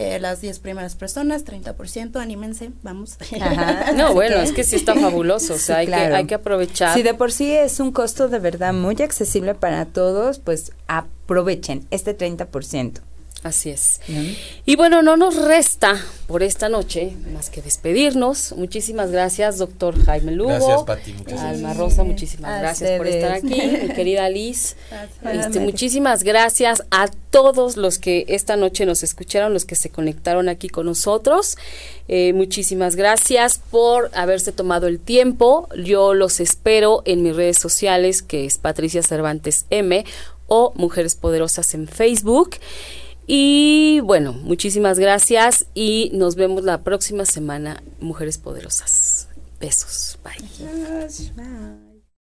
Eh, las 10 primeras personas, 30%, anímense, vamos. Ajá. No, bueno, que- es que sí está fabuloso, o sea, Sí, hay, claro. que, hay que aprovechar. Si de por sí es un costo de verdad muy accesible para todos, pues aprovechen este 30%. Así es. Y bueno, no nos resta por esta noche más que despedirnos. Muchísimas gracias, doctor Jaime Lugo. Gracias, Pati. Muchas gracias. Alma Rosa, muchísimas A gracias por estar aquí, mi querida Liz. Gracias. Este, muchísimas gracias a todos los que esta noche nos escucharon, los que se conectaron aquí con nosotros. Eh, muchísimas gracias por haberse tomado el tiempo. Yo los espero en mis redes sociales, que es Patricia Cervantes M o Mujeres Poderosas en Facebook. Y bueno, muchísimas gracias y nos vemos la próxima semana, Mujeres Poderosas. Besos. Bye.